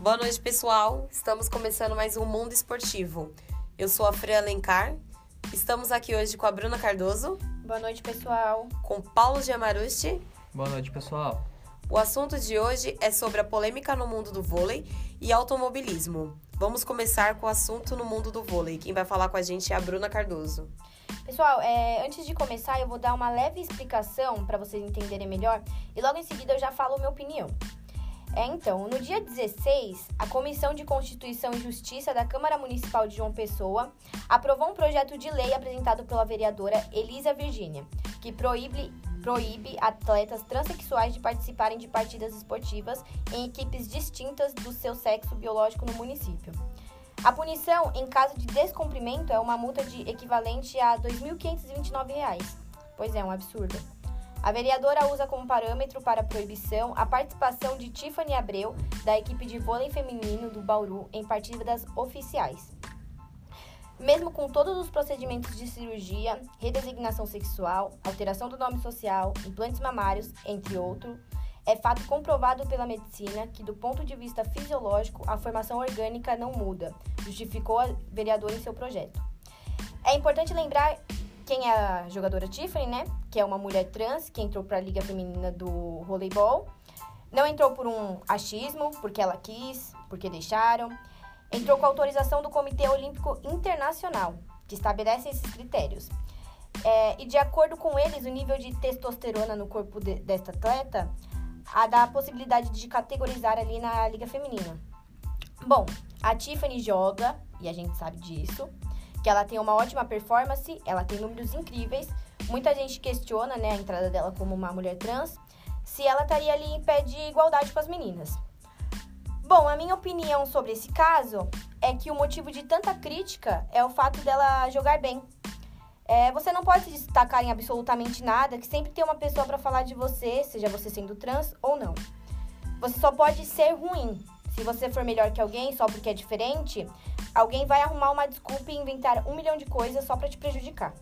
Boa noite, pessoal. Estamos começando mais um Mundo Esportivo. Eu sou a Freya Alencar. Estamos aqui hoje com a Bruna Cardoso, Boa noite, pessoal. com Paulo Giamarusti. Boa noite, pessoal. O assunto de hoje é sobre a polêmica no mundo do vôlei e automobilismo. Vamos começar com o assunto no mundo do vôlei. Quem vai falar com a gente é a Bruna Cardoso. Pessoal, é, antes de começar, eu vou dar uma leve explicação para vocês entenderem melhor e logo em seguida eu já falo a minha opinião. É, então, no dia 16, a Comissão de Constituição e Justiça da Câmara Municipal de João Pessoa aprovou um projeto de lei apresentado pela vereadora Elisa Virgínia, que proíbe, proíbe atletas transexuais de participarem de partidas esportivas em equipes distintas do seu sexo biológico no município. A punição, em caso de descumprimento, é uma multa de equivalente a 2.529 reais. Pois é, um absurdo. A vereadora usa como parâmetro para a proibição a participação de Tiffany Abreu, da equipe de vôlei feminino do Bauru, em partidas oficiais. Mesmo com todos os procedimentos de cirurgia, redesignação sexual, alteração do nome social, implantes mamários, entre outros, é fato comprovado pela medicina que, do ponto de vista fisiológico, a formação orgânica não muda, justificou a vereadora em seu projeto. É importante lembrar quem é a jogadora Tiffany, né? Que é uma mulher trans que entrou para a Liga Feminina do Voleibol. Não entrou por um achismo, porque ela quis, porque deixaram. Entrou com autorização do Comitê Olímpico Internacional, que estabelece esses critérios. É, e de acordo com eles, o nível de testosterona no corpo de, desta atleta a dá a possibilidade de categorizar ali na Liga Feminina. Bom, a Tiffany joga, e a gente sabe disso, que ela tem uma ótima performance, ela tem números incríveis. Muita gente questiona né, a entrada dela como uma mulher trans, se ela estaria ali em pé de igualdade com as meninas. Bom, a minha opinião sobre esse caso é que o motivo de tanta crítica é o fato dela jogar bem. É, você não pode se destacar em absolutamente nada, que sempre tem uma pessoa para falar de você, seja você sendo trans ou não. Você só pode ser ruim. Se você for melhor que alguém só porque é diferente, alguém vai arrumar uma desculpa e inventar um milhão de coisas só para te prejudicar.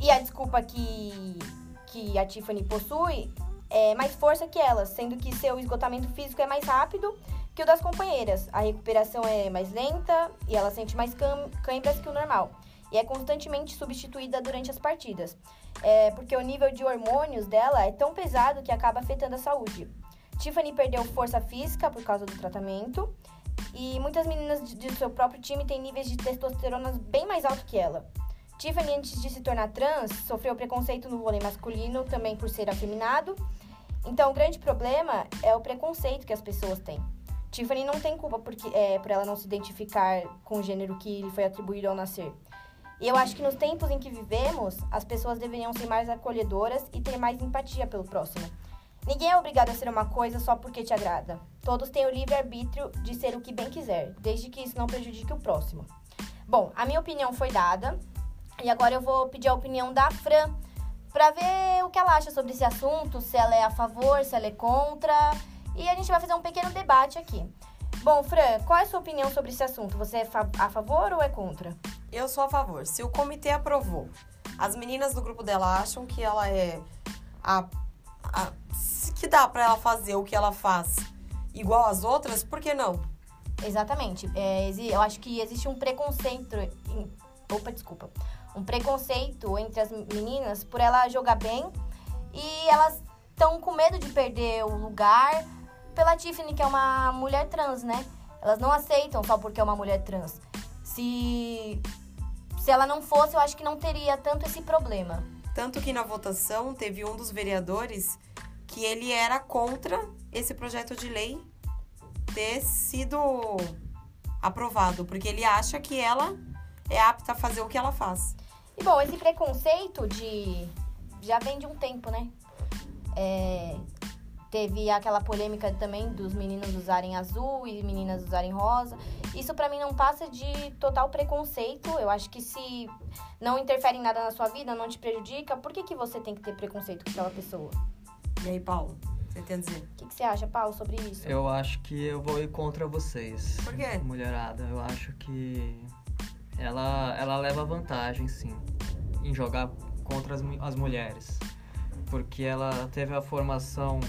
E a desculpa que, que a Tiffany possui é mais força que ela, sendo que seu esgotamento físico é mais rápido que o das companheiras. A recuperação é mais lenta e ela sente mais câimbras que o normal. E é constantemente substituída durante as partidas. É porque o nível de hormônios dela é tão pesado que acaba afetando a saúde. Tiffany perdeu força física por causa do tratamento. E muitas meninas de seu próprio time têm níveis de testosterona bem mais altos que ela. Tiffany, antes de se tornar trans, sofreu preconceito no vôlei masculino, também por ser afeminado. Então, o grande problema é o preconceito que as pessoas têm. Tiffany não tem culpa porque, é, por ela não se identificar com o gênero que lhe foi atribuído ao nascer. E eu acho que nos tempos em que vivemos, as pessoas deveriam ser mais acolhedoras e ter mais empatia pelo próximo. Ninguém é obrigado a ser uma coisa só porque te agrada. Todos têm o livre-arbítrio de ser o que bem quiser, desde que isso não prejudique o próximo. Bom, a minha opinião foi dada e agora eu vou pedir a opinião da Fran para ver o que ela acha sobre esse assunto, se ela é a favor, se ela é contra. E a gente vai fazer um pequeno debate aqui. Bom, Fran, qual é a sua opinião sobre esse assunto? Você é a favor ou é contra? Eu sou a favor. Se o comitê aprovou, as meninas do grupo dela acham que ela é a, a que dá para ela fazer o que ela faz igual às outras, por que não? Exatamente. É, eu acho que existe um preconceito. Em, opa, desculpa. Um preconceito entre as meninas por ela jogar bem e elas estão com medo de perder o lugar pela Tiffany, que é uma mulher trans, né? Elas não aceitam só porque é uma mulher trans. Se, se ela não fosse, eu acho que não teria tanto esse problema. Tanto que na votação teve um dos vereadores que ele era contra esse projeto de lei ter sido aprovado, porque ele acha que ela é apta a fazer o que ela faz. E bom, esse preconceito de já vem de um tempo, né? É, teve aquela polêmica também dos meninos usarem azul e meninas usarem rosa. Isso para mim não passa de total preconceito. Eu acho que se não interfere em nada na sua vida, não te prejudica, por que, que você tem que ter preconceito com aquela pessoa? E aí, Paulo? Você tem a dizer? O que, que, você acha, Paulo, sobre isso? Eu acho que eu vou ir contra vocês. Por quê? Mulherada. Eu acho que ela, ela leva vantagem, sim, em jogar contra as, as mulheres. Porque ela teve a formação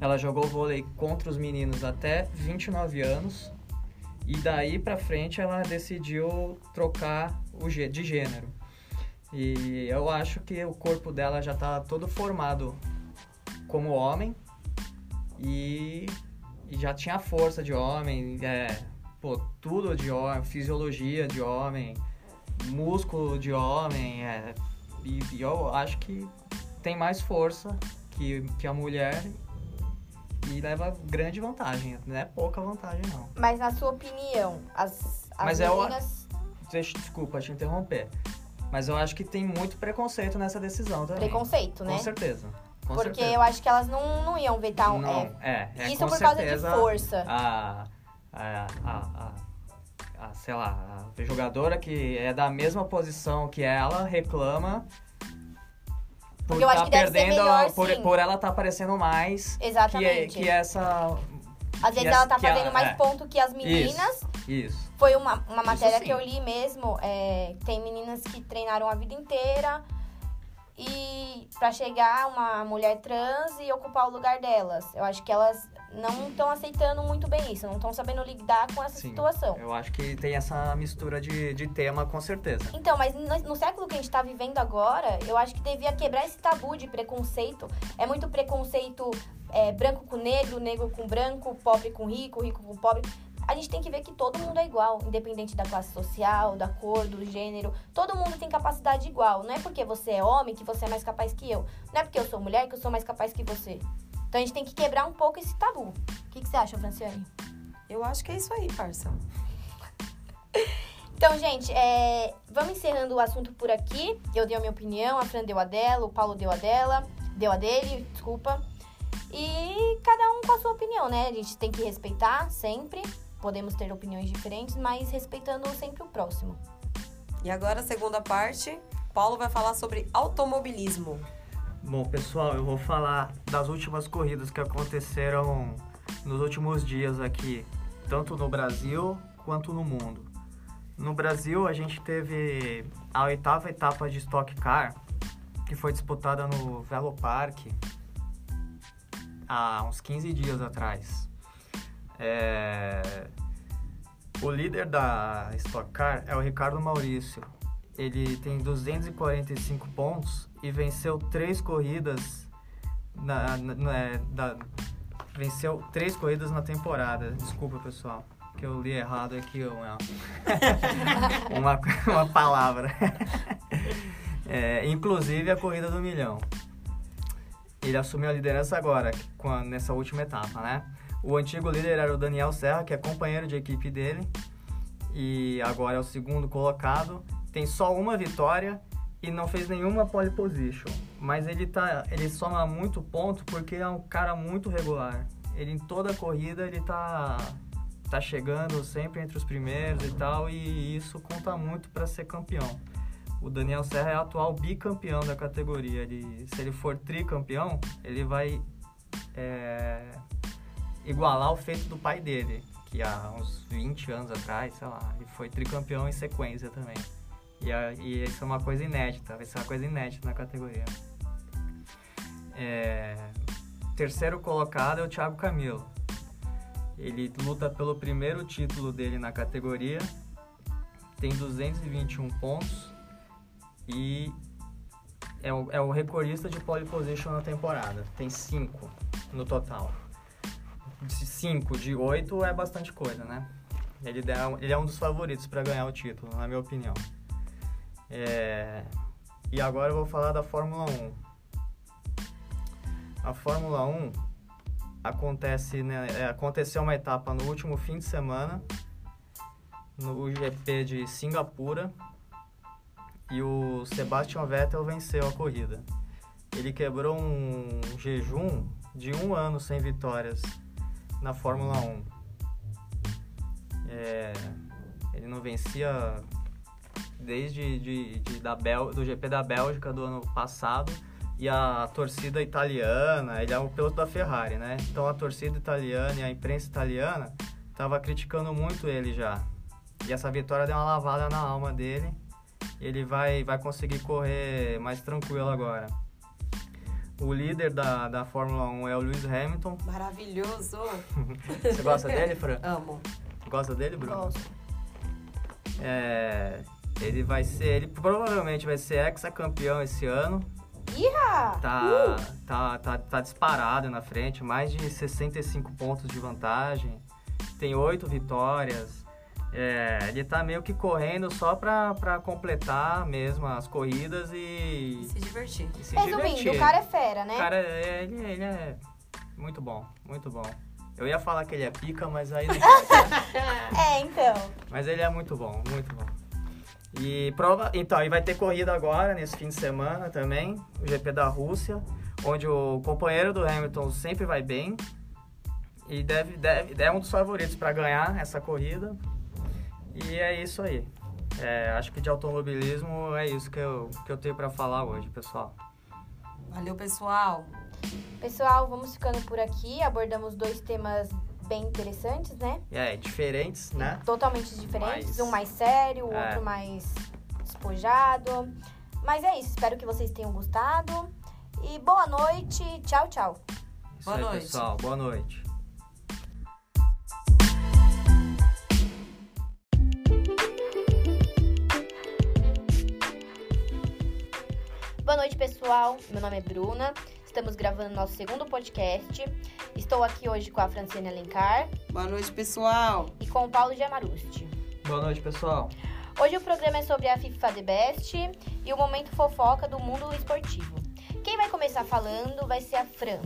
ela jogou vôlei contra os meninos até 29 anos. E daí pra frente ela decidiu trocar o de gênero. E eu acho que o corpo dela já tá todo formado como homem e, e já tinha força de homem, é, pô, tudo de homem, fisiologia de homem, músculo de homem, é, e, e eu acho que tem mais força que, que a mulher e leva grande vantagem, não é pouca vantagem não. Mas na sua opinião, as, as Mas é o- meninas. Desculpa te interromper, mas eu acho que tem muito preconceito nessa decisão também. Preconceito, né? Com certeza. Com Porque certeza. eu acho que elas não, não iam vetar um. Não, é, é, é, isso por causa de força. A, a, a, a, sei lá, a jogadora que é da mesma posição que ela reclama por Porque eu acho tá que deve ser perdendo, melhor, por, por ela tá aparecendo mais que, Exatamente. que essa... Às vezes que ela tá que fazendo mais é. ponto que as meninas. Isso. Foi uma, uma matéria que eu li mesmo. é, tem meninas que treinaram a vida inteira e pra chegar uma mulher trans e ocupar o lugar delas. Eu acho que elas não estão aceitando muito bem isso, não estão sabendo lidar com essa Sim. situação. Eu acho que tem essa mistura de, de tema com certeza. Então, mas no, no século que a gente tá vivendo agora, eu acho que devia quebrar esse tabu de preconceito. É muito preconceito é, branco com negro, negro com branco, pobre com rico, rico com pobre. A gente tem que ver que todo mundo é igual, independente da classe social, da cor, do gênero. Todo mundo tem capacidade igual. Não é porque você é homem que você é mais capaz que eu. Não é porque eu sou mulher que eu sou mais capaz que você. Então a gente tem que quebrar um pouco esse tabu. O que, que você acha, Franciane? Eu acho que é isso aí, parça. Então, gente, é, vamos encerrando o assunto por aqui. Eu dei a minha opinião, a Fran deu a dela, o Paulo deu a dela, deu a dele, desculpa. E cada um com a sua opinião, né? A gente tem que respeitar sempre. Podemos ter opiniões diferentes, mas respeitando sempre o próximo. E agora, a segunda parte, Paulo vai falar sobre automobilismo. Bom, pessoal, eu vou falar das últimas corridas que aconteceram nos últimos dias aqui, tanto no Brasil quanto no mundo. No Brasil, a gente teve a oitava etapa de Stock Car, que foi disputada no Velo Park há uns 15 dias atrás. É, O líder da Stock Car é o Ricardo Maurício. Ele tem 245 pontos e venceu três corridas na, na- na- é, da- venceu três corridas na temporada. Desculpa, pessoal, que eu li errado aqui uma, uma, uma palavra. É, inclusive a corrida do milhão. Ele assumiu a liderança agora, a- nessa última etapa, né? O antigo líder era o Daniel Serra, que é companheiro de equipe dele, e agora é o segundo colocado. Tem só uma vitória e não fez nenhuma pole position. Mas ele, tá, ele soma muito ponto porque é um cara muito regular. Ele em toda a corrida ele tá, tá chegando sempre entre os primeiros e tal, e isso conta muito para ser campeão. O Daniel Serra é atual bicampeão da categoria. Ele, se ele for tricampeão, ele vai é, igualar o feito do pai dele, que há uns 20 anos atrás, sei lá, ele foi tricampeão em sequência também. E, a- e isso é uma coisa inédita, vai ser uma coisa inédita na categoria. É, terceiro colocado é o Thiago Camilo. Ele luta pelo primeiro título dele na categoria, tem 221 pontos e é o, é o recordista de pole position na temporada. Tem 5 no total. 5 de 8 é bastante coisa, né? Ele, ele é um dos favoritos para ganhar o título, na minha opinião. É, E agora eu vou falar da Fórmula 1. A Fórmula 1 acontece, né, é, aconteceu uma etapa no último fim de semana, no GP de Singapura, e o Sebastian Vettel venceu a corrida. Ele quebrou um jejum de um ano sem vitórias na Fórmula 1. É, ele não vencia desde de, de- da Bel, do GP da Bélgica do ano passado e a torcida italiana, ele é o piloto da Ferrari, né? Então a torcida italiana e a imprensa italiana tava criticando muito ele já. E essa vitória deu uma lavada na alma dele. Ele vai, vai conseguir correr mais tranquilo agora. O líder da, da Fórmula 1 é o Lewis Hamilton. Maravilhoso. Você gosta dele, Fran? Amo. Gosta dele, Bruno? Gosto. É, ele vai ser, ele provavelmente vai ser ex-campeão esse ano. Iha! Tá, tá, tá, tá disparado na frente, mais de 65 pontos de vantagem. Tem oito vitórias. É, ele tá meio que correndo só pra, pra completar mesmo as corridas e, Se divertir. e se Resumindo, divertir. o cara é fera, né? O cara, é- ele, ele é muito bom, muito bom. Eu ia falar que ele é pica, mas aí É, então. Mas ele é muito bom, muito bom. E prova, então, e vai ter corrida agora nesse fim de semana também, o GP da Rússia, onde o companheiro do Hamilton sempre vai bem e deve, deve é um dos favoritos para ganhar essa corrida. E é isso aí. É, acho que de automobilismo é isso que eu, que eu tenho para falar hoje, pessoal. Valeu, pessoal. Pessoal, vamos ficando por aqui. Abordamos dois temas bem interessantes, né? É, diferentes, né? Totalmente diferentes. Mais- Um mais sério, o É. outro mais despojado. Mas é isso. Espero que vocês tenham gostado. E boa noite. Tchau, tchau. Isso Boa aí, noite. pessoal. Boa noite. Boa noite, pessoal. Meu nome é Bruna. Estamos gravando nosso segundo podcast. Estou aqui hoje com a Franciane Alencar Boa noite, pessoal. e com o Paulo Giamarusti. Boa noite, pessoal. Hoje o programa é sobre a FIFA The Best e o momento fofoca do mundo esportivo. Quem vai começar falando vai ser a Fran.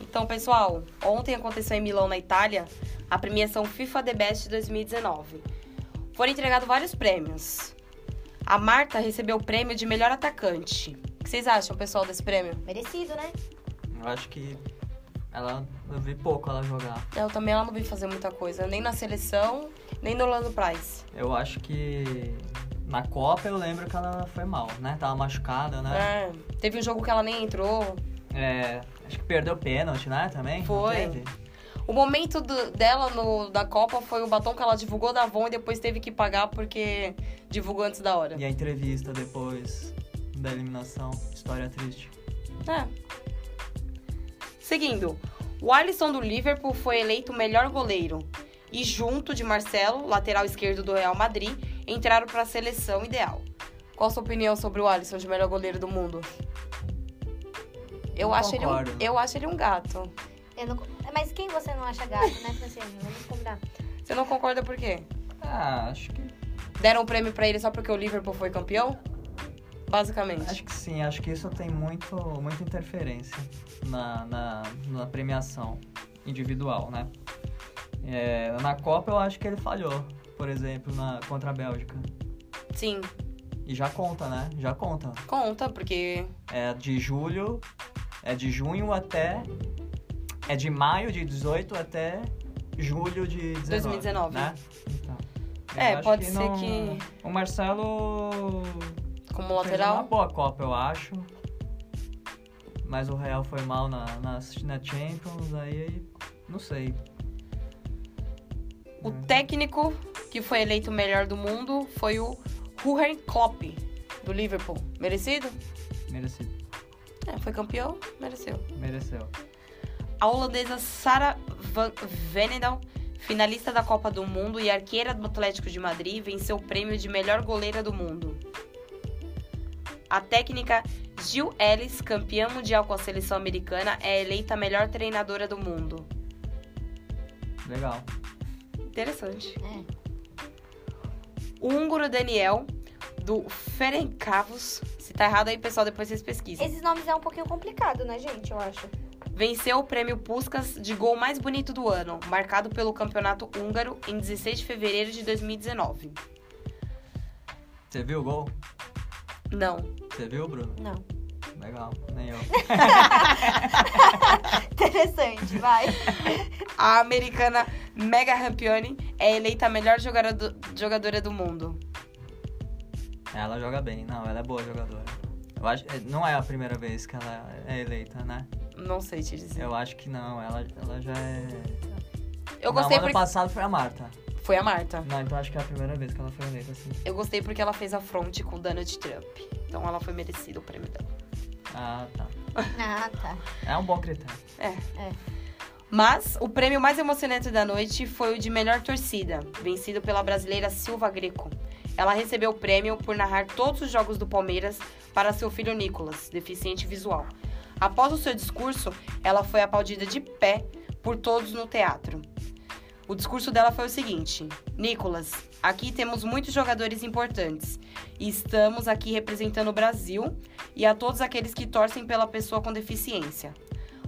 Então, pessoal, ontem aconteceu em Milão, na Itália, a premiação FIFA The Best 2019. Foram entregados vários prêmios. A Marta recebeu o prêmio de melhor atacante. O que vocês acham, pessoal, desse prêmio? Merecido, né? Eu acho que ela eu vi pouco ela jogar. Eu também ela não vi fazer muita coisa, nem na seleção, nem no Orlando Price. Eu acho que na Copa eu lembro que ela foi mal, né? Tava machucada, né? É, teve um jogo que ela nem entrou. É, acho que perdeu pênalti, né? Também? Foi. O momento do- dela no, da Copa foi o batom que ela divulgou da Avon e depois teve que pagar porque divulgou antes da hora. E a entrevista depois da eliminação. História triste. É. Seguindo, o Alisson do Liverpool foi eleito o melhor goleiro. E junto de Marcelo, lateral esquerdo do Real Madrid, entraram para a seleção ideal. Qual a sua opinião sobre o Alisson de melhor goleiro do mundo? Eu Não acho, ele um, eu acho ele um gato. Eu não- Mas quem você não acha gato, né, Franciane? Vamos combinar. Você não concorda por quê? Ah, acho que. Deram o prêmio pra ele só porque o Liverpool foi campeão? Basicamente. Acho que sim, acho que isso tem muito, muita interferência na, na, na premiação individual, né? É, na Copa eu acho que ele falhou, por exemplo, na, contra a Bélgica. Sim, E já conta, né? Já conta. conta, porque É de julho, é de junho até. É de maio de 18 até julho de 19. 2019. Né? Então, É, pode ser não- que- O Marcelo. Como Fez uma lateral. boa Copa, eu acho. Mas o Real foi mal na, na, na Champions, aí. Não sei. O técnico que foi eleito o melhor do mundo foi o Jurgen Klopp, do Liverpool. Merecido? Merecido. É, foi campeão, mereceu. Mereceu. A holandesa Sarah Van Venendal, finalista da Copa do Mundo e arqueira do Atlético de Madrid, venceu o prêmio de melhor goleira do mundo. A técnica Jill Ellis, campeã mundial com a seleção americana, é eleita a melhor treinadora do mundo. Legal. Interessante. É. O húngaro Daniel, do Ferencváros, se tá errado aí, pessoal, depois vocês pesquisem. Esses nomes é um pouquinho complicado, né, gente? Eu acho. Venceu o prêmio Puskas de gol mais bonito do ano, marcado pelo campeonato húngaro em 16 de fevereiro de 2019. Você viu o gol? Não. Você viu, Bruno? Não. Legal. Nem eu. Interessante, vai. A americana Mega Rampione é eleita a melhor jogadora do, jogadora do mundo. Ela joga bem. Não, ela é boa jogadora. Eu acho, não é a primeira vez que ela é eleita, né? Não sei te dizer. Eu acho que não. Ela, ela já é. Eu gostei ano porque. passado foi a Marta. Foi a Marta. Não, então acho que é a primeira vez que ela foi eleita, assim. Eu gostei porque ela fez a fronte com o Donald Trump. Então ela foi merecida o prêmio dela. Ah, tá. Ah, tá. É um bom critério. Mas o prêmio mais emocionante da noite foi o de melhor torcida, vencido pela brasileira Silva Greco. Ela recebeu o prêmio por narrar todos os jogos do Palmeiras para seu filho Nicolas, deficiente visual. Após o seu discurso, ela foi aplaudida de pé por todos no teatro. O discurso dela foi o seguinte: Nicolas, aqui temos muitos jogadores importantes e estamos aqui representando o Brasil e a todos aqueles que torcem pela pessoa com deficiência.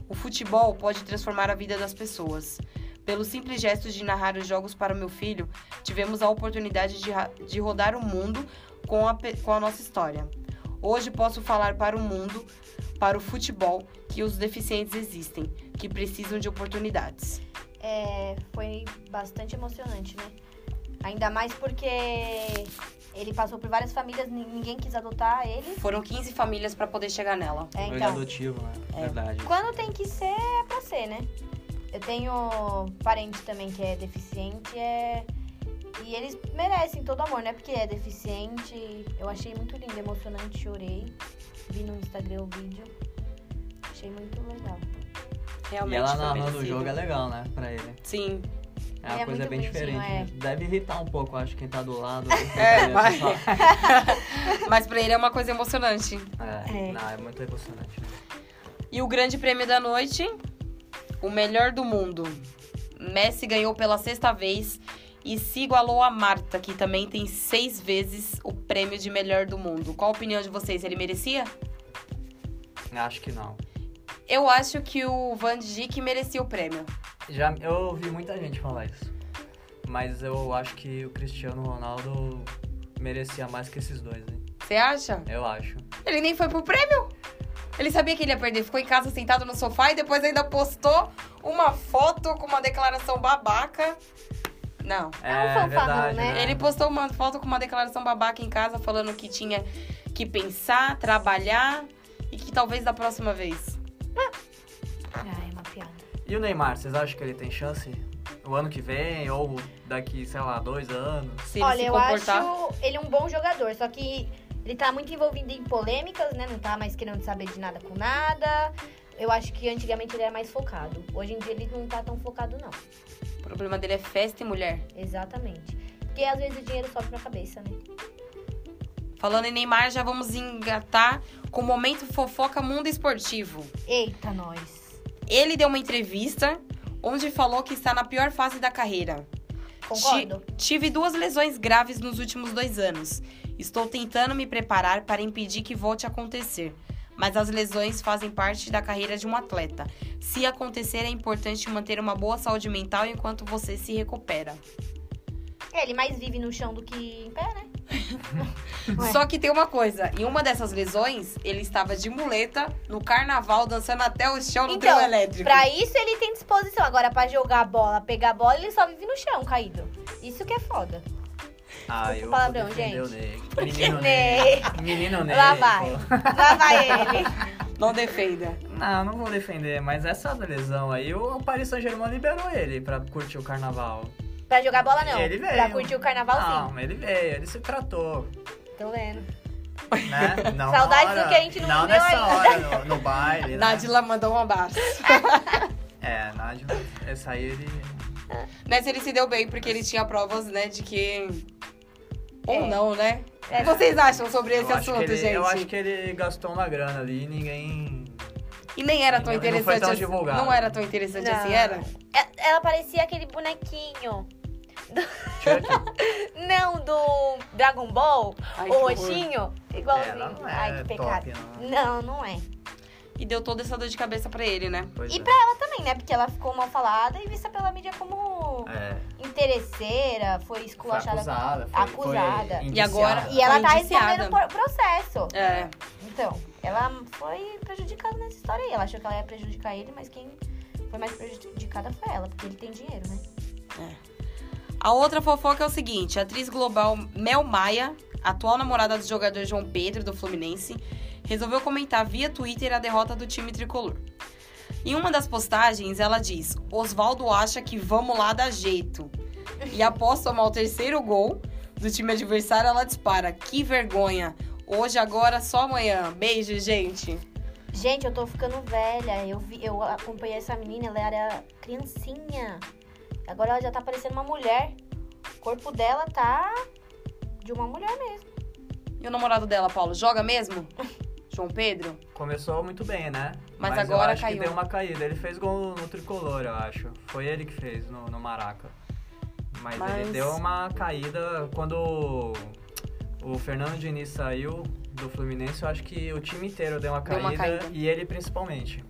O futebol pode transformar a vida das pessoas. Pelo simples gesto de narrar os jogos para o meu filho, tivemos a oportunidade de, de rodar o mundo com a, com a nossa história. Hoje posso falar para o mundo, para o futebol, que os deficientes existem, que precisam de oportunidades. É, foi bastante emocionante, né? Ainda mais porque ele passou por várias famílias, ni- ninguém quis adotar ele. Foram 15 famílias para poder chegar nela. É, é então, adotivo, né? Verdade. quando tem que ser, é pra ser, né? Eu tenho parente também que é deficiente, é... E eles merecem todo amor, né? Porque é deficiente. Eu achei muito lindo, emocionante, chorei. Vi no Instagram o vídeo. Achei muito legal. Realmente E ela narrando o jogo é legal, né? Pra ele. Sim. É uma é coisa bem diferente. é. né? Deve irritar um pouco, acho, quem tá do lado. É, vai. Só- Mas para ele é uma coisa emocionante. É, É. não, é muito emocionante. né? E o grande prêmio da noite, o melhor do mundo. Messi ganhou pela sexta vez e se igualou a Marta, que também tem seis vezes o prêmio de melhor do mundo. Qual a opinião de vocês? Ele merecia? Acho que não. Eu acho que o Van Dijk merecia o prêmio. Já, eu ouvi muita gente falar isso. Mas eu acho que o Cristiano Ronaldo merecia mais que esses dois, hein? Você acha? Eu acho. Ele nem foi pro prêmio. Ele sabia que ele ia perder, ficou em casa sentado no sofá e depois ainda postou uma foto com uma declaração babaca. Não. É um fanfarrão, verdade, né? Ele postou uma foto com uma declaração babaca em casa falando que tinha que pensar, trabalhar e que talvez da próxima vez. Ah, é uma piada. E o Neymar, vocês acham que ele tem chance? O ano que vem ou daqui, sei lá, dois anos? Se ele Olha, eu comportar. acho ele um bom jogador, só que ele tá muito envolvido em polêmicas, né? Não tá mais querendo saber de nada com nada. Eu acho que antigamente ele era mais focado. Hoje em dia ele não tá tão focado, não. O problema dele é festa e mulher. Exatamente. Porque às vezes o dinheiro sobe pra cabeça, né? Falando em Neymar, já vamos engatar com o momento fofoca mundo esportivo. Eita, nós. Ele deu uma entrevista onde falou que está na pior fase da carreira. Concordo? Ti- tive duas lesões graves nos últimos dois anos. Estou tentando me preparar para impedir que volte a acontecer. Mas as lesões fazem parte da carreira de um atleta. Se acontecer, é importante manter uma boa saúde mental enquanto você se recupera. É, ele mais vive no chão do que em pé, né? Só que tem uma coisa: em uma dessas lesões, ele estava de muleta no carnaval, dançando até o chão no Então, trio elétrico. Pra isso ele tem disposição. Agora, pra jogar bola, pegar bola, ele só vive no chão, caído. Isso que é foda. Ah, Desculpa eu palavrão, gente. o Ney. Porque Menino Ney. Ney. Menino Ney. Lá vai. Lá vai ele. Não defenda. Não, não vou defender, mas essa lesão aí, o Paris Saint-Germain liberou ele pra curtir o carnaval. Pra jogar bola, não. Ele veio. Pra curtir o carnaval, sim. Não, ele veio, ele se tratou, Tô vendo. né? Não Saudades hora, do que a gente não Não viveu nessa ainda. hora, no, no baile, né? Nádila mandou um abraço. É, Nádia, essa aí ele... Nessa ele se deu bem porque ele tinha provas, né, de que. Ou É. não, né? É. O que vocês acham sobre esse eu assunto, ele, gente? Eu acho que ele gastou uma grana ali e ninguém... E nem era tão Não- não foi interessante tão assim. divulgado. Não era tão interessante Não. assim, era? É- Ela parecia aquele bonequinho. Não, do Dragon Ball. Ai, o roxinho. Igualzinho. Ela não é Ai, que pecado. top, não. Não, não é. E deu toda essa dor de cabeça pra ele, né? Pois E é. pra ela também, né? Porque ela ficou mal falada e vista pela mídia como É, interesseira, foi foi esculachada. acusada. Foi, acusada. Foi E agora-. E ela Foi tá indiciada. respondendo por processo. É. Então, ela foi prejudicada nessa história aí. Ela achou que ela ia prejudicar ele, mas quem foi mais prejudicada foi ela, porque ele tem dinheiro, né? A outra fofoca é o seguinte: a atriz global Mel Maia, atual namorada do jogador João Pedro do Fluminense, resolveu comentar via Twitter a derrota do time tricolor. Em uma das postagens, ela diz: Oswaldo acha que vamos lá dar jeito. E após tomar o terceiro gol do time adversário, ela dispara: Que vergonha! Hoje, agora, só amanhã. Beijo, gente. Gente, eu tô ficando velha. Eu, vi, eu acompanhei essa menina, ela era criancinha. Agora ela já tá parecendo uma mulher. O corpo dela tá de uma mulher mesmo. E o namorado dela, Paulo, joga mesmo? João Pedro? Começou muito bem, né? Mas eu agora acho caiu. que deu uma caída. Ele fez gol no tricolor, eu acho. Foi ele que fez no, no Maraca. Mas, Mas- ele deu uma caída quando o Fernando Diniz saiu do Fluminense. Eu acho que o time inteiro deu uma Deu caída, uma caída. e ele principalmente.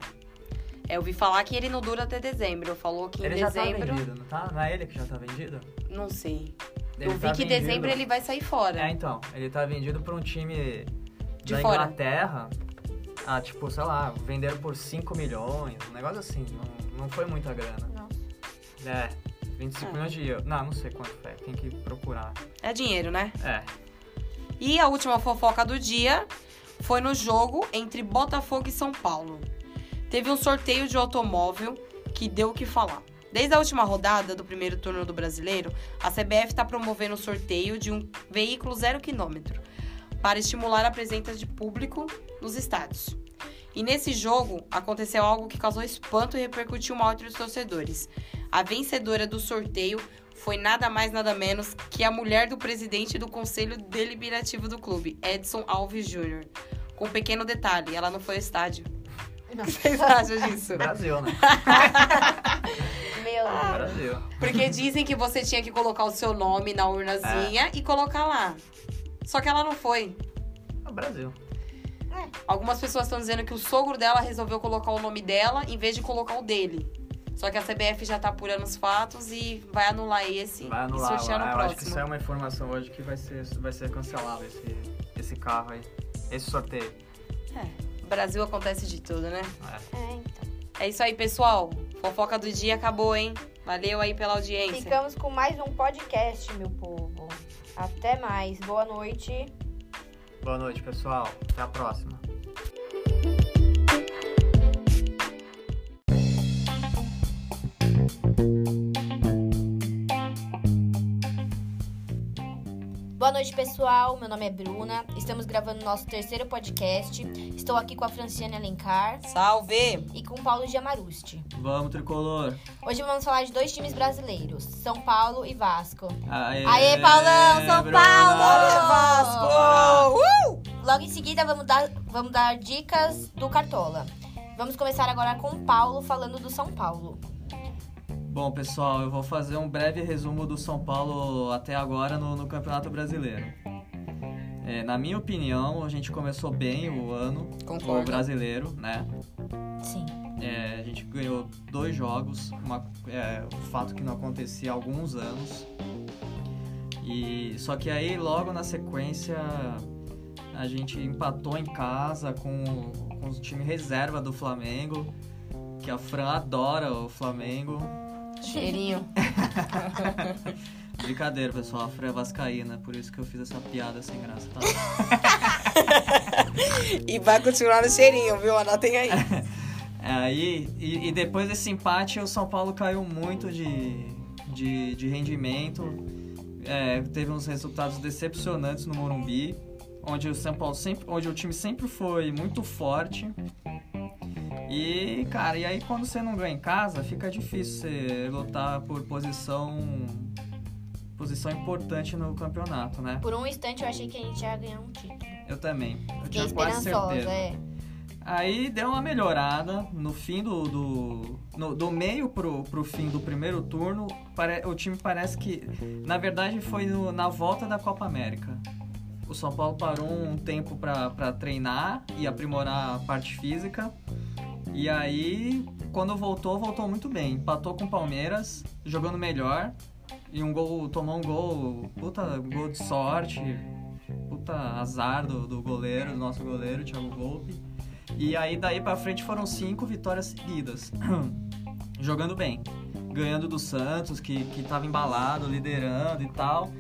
É, eu vi falar que ele não dura até dezembro. Falou que em ele já tá dezembro. vendido, não tá? Não é ele que já tá vendido? não sei. Ele eu vi tá que em vendido. dezembro ele vai sair fora. É, então. Ele tá vendido pra um time De da fora. Inglaterra. Ah, tipo, sei lá, venderam por 5 milhões, um negócio assim. Não, não foi muita grana. Nossa. É, 25 É. milhões de euros. Não, não sei quanto foi, tem que procurar. É dinheiro, né? É, E a última fofoca do dia foi no jogo entre Botafogo e São Paulo. Teve um sorteio de automóvel que deu o que falar. Desde a última rodada do primeiro turno do Brasileiro, a CBF está promovendo o sorteio de um veículo zero quilômetro para estimular a presença de público nos estádios. E nesse jogo aconteceu algo que causou espanto e repercutiu mal entre os torcedores. A vencedora do sorteio foi nada mais nada menos que a mulher do presidente do Conselho Deliberativo do clube, Edson Alves Júnior. Com um pequeno detalhe, ela não foi ao estádio. O que vocês acham disso? Brasil, né? Meu Ah. Brasil. Porque dizem que você tinha que colocar o seu nome na urnazinha e colocar lá. Só que ela não foi. É o Brasil. Algumas pessoas estão dizendo que o sogro dela resolveu colocar o nome dela em vez de colocar o dele. Só que a CBF já tá apurando os fatos e vai anular esse Vai e anular. sortear no eu acho que próximo. isso é uma informação hoje que vai ser, vai ser cancelado, esse, esse carro aí. Esse sorteio. É, Brasil acontece de tudo, né? É. Então. É isso aí, pessoal. Fofoca do dia acabou, hein? Valeu aí pela audiência. Ficamos com mais um podcast, meu povo. Até mais. Boa noite. Boa noite, pessoal. Até a próxima. Boa noite, pessoal. Meu nome é Bruna. Estamos gravando nosso terceiro podcast. Estou aqui com a Franciane Alencar Salve! e com o Paulo Giamarusti. Vamos, tricolor. Hoje vamos falar de dois times brasileiros, São Paulo e Vasco. Aê, Aê, Paulão, São Bruna. Paulo! Uh! Logo em seguida, vamos dar, vamos dar dicas do Cartola. Vamos começar agora com o Paulo falando do São Paulo. Bom, pessoal, eu vou fazer um breve resumo do São Paulo até agora no, no Campeonato Brasileiro. É, na minha opinião, a gente começou bem o ano, Concordo. o brasileiro, né? Sim. É, a gente ganhou dois jogos, uma, é, um fato que não acontecia há alguns anos. E só que aí logo na sequência a gente empatou em casa com, com o time reserva do Flamengo, que a Fran adora o Flamengo. Cheirinho. Brincadeira, pessoal, a Fran é vascaína, por isso que eu fiz essa piada sem graça, tá? E vai continuar no cheirinho, viu? Anotem aí. Aí, e, e depois desse empate, o São Paulo caiu muito de, de, de rendimento. É, teve uns resultados decepcionantes no Morumbi, onde o São Paulo sempre, onde o time sempre foi muito forte. E, cara, e aí quando você não ganha em casa, fica difícil você lutar por posição posição importante no campeonato, né? Por um instante eu achei que a gente ia ganhar um título. Eu também. Eu Fiquei tinha quase certeza. é. Aí deu uma melhorada no fim do. do, no- do meio pro, pro fim do primeiro turno. pare- o time parece que. Na verdade, foi no- na volta da Copa América. O São Paulo parou um tempo pra treinar e aprimorar a parte física. E aí, quando voltou, voltou muito bem. Empatou com o Palmeiras, jogando melhor. E um gol, tomou um gol, puta gol de sorte, puta azar do, do goleiro, do nosso goleiro, Thiago Volpe. E aí daí pra frente foram cinco vitórias seguidas. Jogando bem. Ganhando do Santos, que, que tava embalado, liderando e tal.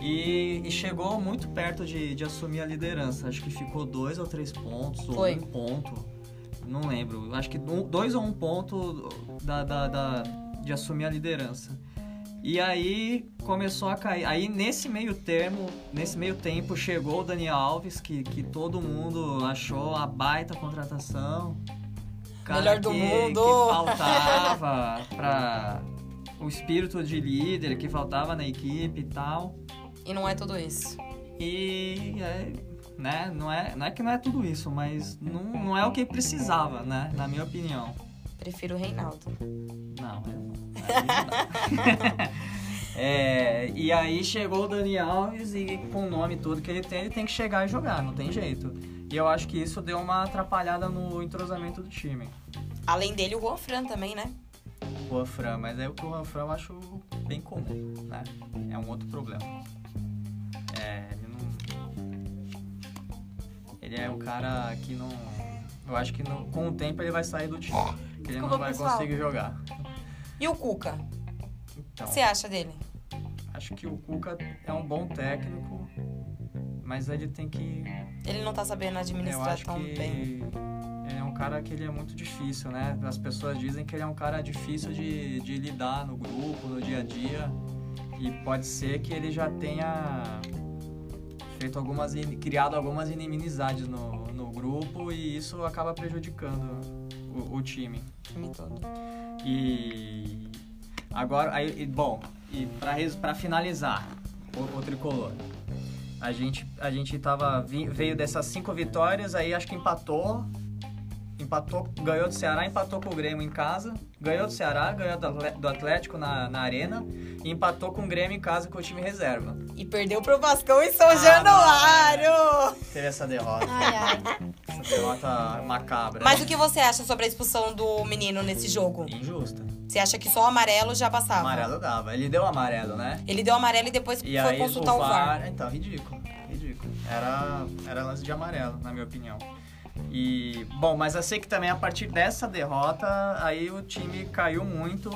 E, e chegou muito perto de, de assumir a liderança. Acho que ficou dois ou três pontos, ou Foi. um ponto. Não lembro. Acho que dois ou um ponto da, da- da- de assumir a liderança. E aí começou a cair. Aí nesse meio termo, nesse meio tempo, chegou o Dani Alves, que, que todo mundo achou a baita contratação. Cara Melhor do que, mundo. Que faltava pra o espírito de líder, que faltava na equipe e tal. E não é tudo isso. E é, né, não é, não é que não é tudo isso, mas não, não é o que precisava, né? Na minha opinião. Prefiro o Reinaldo. Não, eu não. Aí não. É, e aí chegou o Dani Alves e com o nome todo que ele tem, ele tem que chegar e jogar, não tem jeito. E eu acho que isso deu uma atrapalhada no entrosamento do time. Além dele, o Juan Fran também, né? O Juan Fran, mas é o que o Juan Fran eu acho bem comum, né? É um outro problema. É. Ele é um cara que não... Eu acho que não- com o tempo ele vai sair do time. Que ele não vai pessoal. conseguir jogar. E o Cuca? Então, O que você acha dele? acho que o Cuca é um bom técnico, mas ele tem que Ele não tá sabendo Eu administrar acho tão que bem. ele é um cara que ele é muito difícil, né? As pessoas dizem que ele é um cara difícil de, de lidar no grupo, no dia a dia. E pode ser que ele já tenha feito algumas criado algumas inimizades no, no grupo e isso acaba prejudicando o, o time. O time todo. E agora, aí, bom, e pra, res- pra finalizar o, o tricolor, a gente, a gente tava, veio dessas cinco vitórias, aí acho que empatou, empatou, ganhou do Ceará, empatou com o Grêmio em casa, ganhou do Ceará, ganhou do Atlético na, na arena e empatou com o Grêmio em casa com o time reserva. E perdeu pro Vascão em São Ah, Januário! Teve essa derrota, Ai, ai. essa derrota macabra. Mas o que você acha sobre a expulsão do menino nesse jogo? Injusta. Você acha que só o amarelo já passava? Amarelo dava, ele deu amarelo, né? Ele deu amarelo e depois E foi consultar o o VAR. Então, ridículo, ridículo. Era, era lance de amarelo, na minha opinião. E, bom, mas eu sei que também a partir dessa derrota, aí o time caiu muito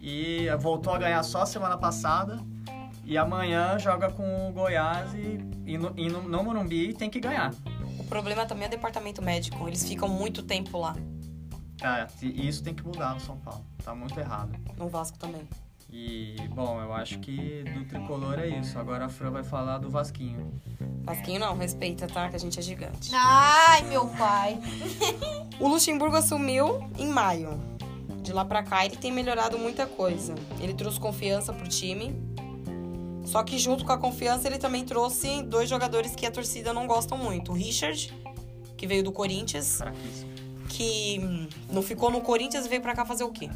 e voltou a ganhar só semana passada. E amanhã joga com o Goiás e, e, no, e no, no Morumbi tem que ganhar. O problema também é o departamento médico. Eles ficam muito tempo lá. É, e isso tem que mudar no São Paulo. Tá muito errado. No Vasco também. E, bom, eu acho que do tricolor é isso. Agora a Fran vai falar do Vasquinho. Vasquinho não, respeita, tá? Que a gente é gigante. Ai, meu pai. O Luxemburgo assumiu em maio. De lá pra cá ele tem melhorado muita coisa. Ele trouxe confiança pro time. Só que junto com a confiança ele também trouxe dois jogadores que a torcida não gosta muito. O Richard, que veio do Corinthians, que não ficou no Corinthians e veio pra cá fazer o quê?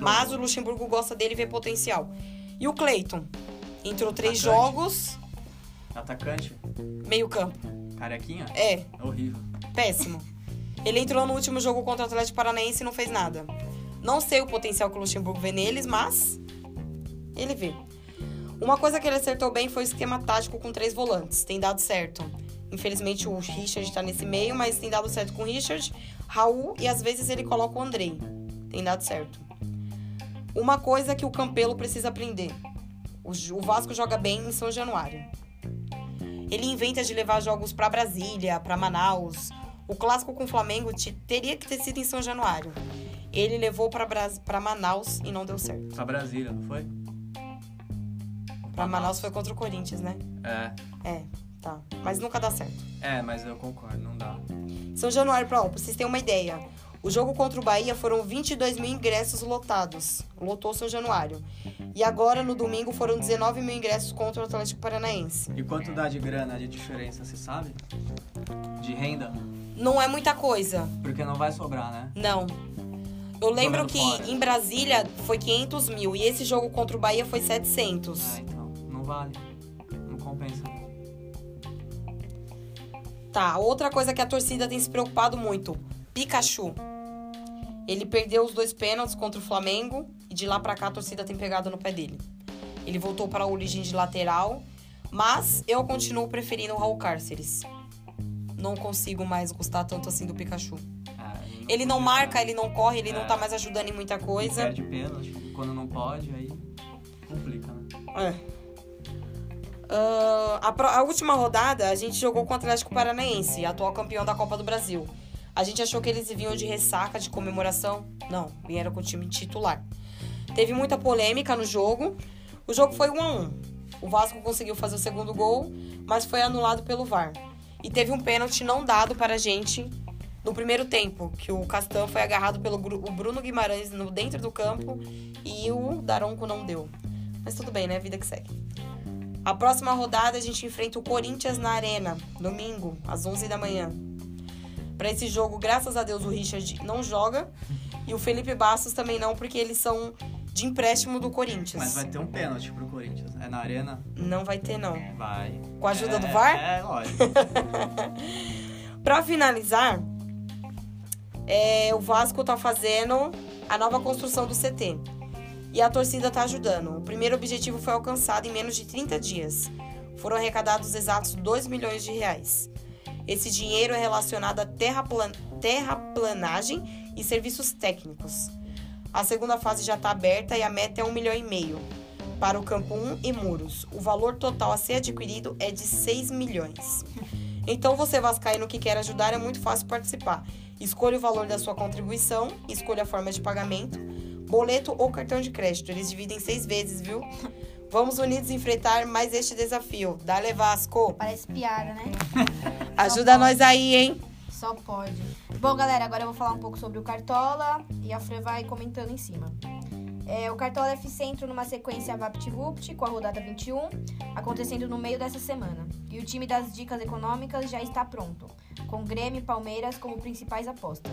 Mas o. Luxemburgo gosta dele e vê potencial. E o Cleiton? Entrou três Atacante. jogos, Atacante, meio campo. carequinha, É, horrível. Péssimo. Ele entrou no último jogo contra o Atlético Paranaense e não fez nada. Não sei o potencial que o Luxemburgo vê neles, mas ele vê. Uma coisa que ele acertou bem foi o esquema tático com três volantes. Tem dado certo. Infelizmente o Richard tá nesse meio, mas tem dado certo com o Richard, Raul e às vezes ele coloca o Andrei. Tem dado certo. Uma coisa que o Campelo precisa aprender. O Vasco joga bem em São Januário. Ele inventa de levar jogos pra Brasília, pra Manaus. O clássico com o Flamengo te- teria que ter sido em São Januário. Ele levou pra Manaus e não deu certo. Pra Brasília, não foi? Pra Manaus foi contra o Corinthians, né? É. É, tá. Mas nunca dá certo. É, mas eu concordo, não dá. São Januário, pra, ó, pra vocês terem uma ideia. O jogo contra o Bahia foram 22 mil ingressos lotados. Lotou São Januário. E agora, no domingo, foram 19 mil ingressos contra o Atlético Paranaense. E quanto dá de grana de diferença, você sabe? De renda? Não é muita coisa. Porque não vai sobrar, né? Não. Eu lembro Jogando que fora. em Brasília foi 500 mil e esse jogo contra o Bahia foi 700. É, então, não vale. Não compensa. Tá, outra coisa que a torcida tem se preocupado muito: Pikachu. Ele perdeu os dois pênaltis contra o Flamengo e de lá pra cá a torcida tem pegado no pé dele. Ele voltou para a origem de lateral, mas eu continuo preferindo o Raul Cárceres. Não consigo mais gostar tanto assim do Pikachu. É, Ele não marca, ele não corre, ele não É. tá mais ajudando em muita Ele coisa. Perde pênalti. Quando não pode, aí complica, né? É. Ah, a, a última rodada a gente jogou com o Atlético Paranaense, atual campeão da Copa do Brasil. A gente achou que eles vinham de ressaca, de comemoração. Não, vieram com o time titular. Teve muita polêmica no jogo. O jogo foi 1 a 1. O Vasco conseguiu fazer o segundo gol, mas foi anulado pelo VAR. E teve um pênalti não dado para a gente no primeiro tempo, que o Castan foi agarrado pelo Bruno Guimarães no dentro do campo e o Daronco não deu. Mas tudo bem, né? Vida que segue. A próxima rodada a gente enfrenta o Corinthians na Arena, domingo, às 11 da manhã. Para esse jogo, graças a Deus, o Richard não joga e o Felipe Bastos também não, porque eles são de empréstimo do Corinthians. Mas vai ter um pênalti pro Corinthians. É na arena? Não vai ter, não. Vai. Com a ajuda É, do VAR? É, lógico. Pra finalizar, é, o Vasco tá fazendo a nova construção do CT. E a torcida tá ajudando. O primeiro objetivo foi alcançado em menos de 30 dias. Foram arrecadados exatos 2 milhões de reais. Esse dinheiro é relacionado a terraplan terraplanagem e serviços técnicos. A segunda fase já está aberta e a meta é 1 milhão e meio para o campo 1 e muros. O valor total a ser adquirido é de 6 milhões. Então, você vascaíno que quer ajudar, é muito fácil participar. Escolha o valor da sua contribuição, escolha a forma de pagamento, boleto ou cartão de crédito. Eles dividem seis vezes, viu? Vamos unidos enfrentar mais este desafio. Dale Vasco! Parece piada, né? Ajuda nós aí, hein? Só pode. Bom, galera, agora eu vou falar um pouco sobre o Cartola e a Fran vai comentando em cima. É, o Cartola F entra numa sequência VaptVupt com a rodada 21, acontecendo no meio dessa semana. E o time das dicas econômicas já está pronto, com Grêmio e Palmeiras como principais apostas.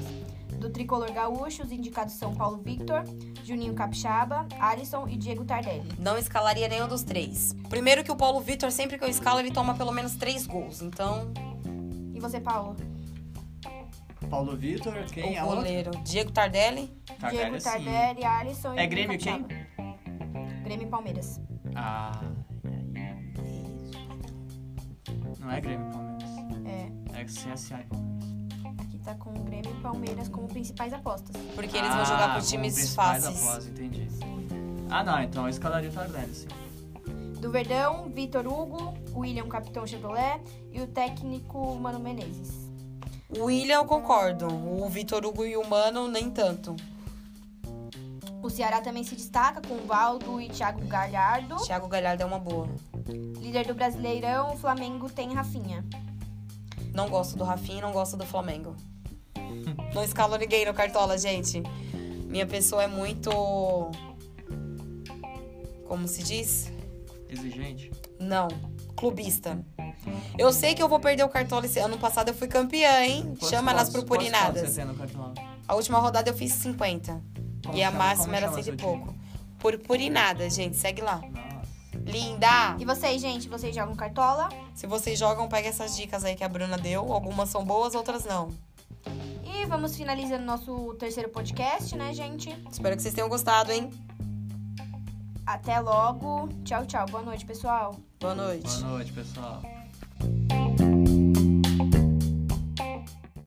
Do tricolor gaúcho, os indicados são Paulo Victor, Juninho Capixaba, Alisson e Diego Tardelli. Não escalaria nenhum dos três. Primeiro que o Paulo Vitor, sempre que eu escalo, ele toma pelo menos três gols. Então, você, Paulo? Paulo Vitor, quem o é o outro? goleiro. Diego Tardelli. Tardelli, Diego sim. Tardelli, Alisson e É Grêmio quem? Grêmio e Palmeiras. Ah. Não é Grêmio e Palmeiras. É. É CSA e Palmeiras. Aqui tá com Grêmio e Palmeiras como principais apostas. Porque eles vão jogar Ah, por times principais fáceis. após, entendi. Ah, não, então eu escalaria o Tardelli, sim. Do Verdão, Vitor Hugo, William Capitão Chevrolet e o técnico Mano Menezes. O William eu concordo. O Vitor Hugo e o Mano, nem tanto. O Ceará também se destaca com o Valdo e Thiago Galhardo. Thiago Galhardo é uma boa. Líder do Brasileirão, o Flamengo tem Rafinha. Não gosto do Rafinha e não gosto do Flamengo. Não escalo ninguém no Cartola, gente. Minha pessoa é muito. Como se diz? Exigente. Não. Clubista. Eu sei que eu vou perder o Cartola esse ano passado. Eu fui campeã, hein? Quantos Chama nas pontos- quantos pontos purpurinadas. Você tem no cartão? A última rodada eu fiz 50. Como e a chama- máxima como era chama 100 e seu time? pouco. Purpurinada, gente. Segue lá. Nossa. Linda! E vocês, gente, vocês jogam Cartola? Se vocês jogam, pegue essas dicas aí que a Bruna deu. Algumas são boas, outras não. E vamos finalizando nosso terceiro podcast, né, gente? Espero que vocês tenham gostado, hein? Até logo. Tchau, tchau. Boa noite, pessoal. Boa noite. Boa noite, pessoal.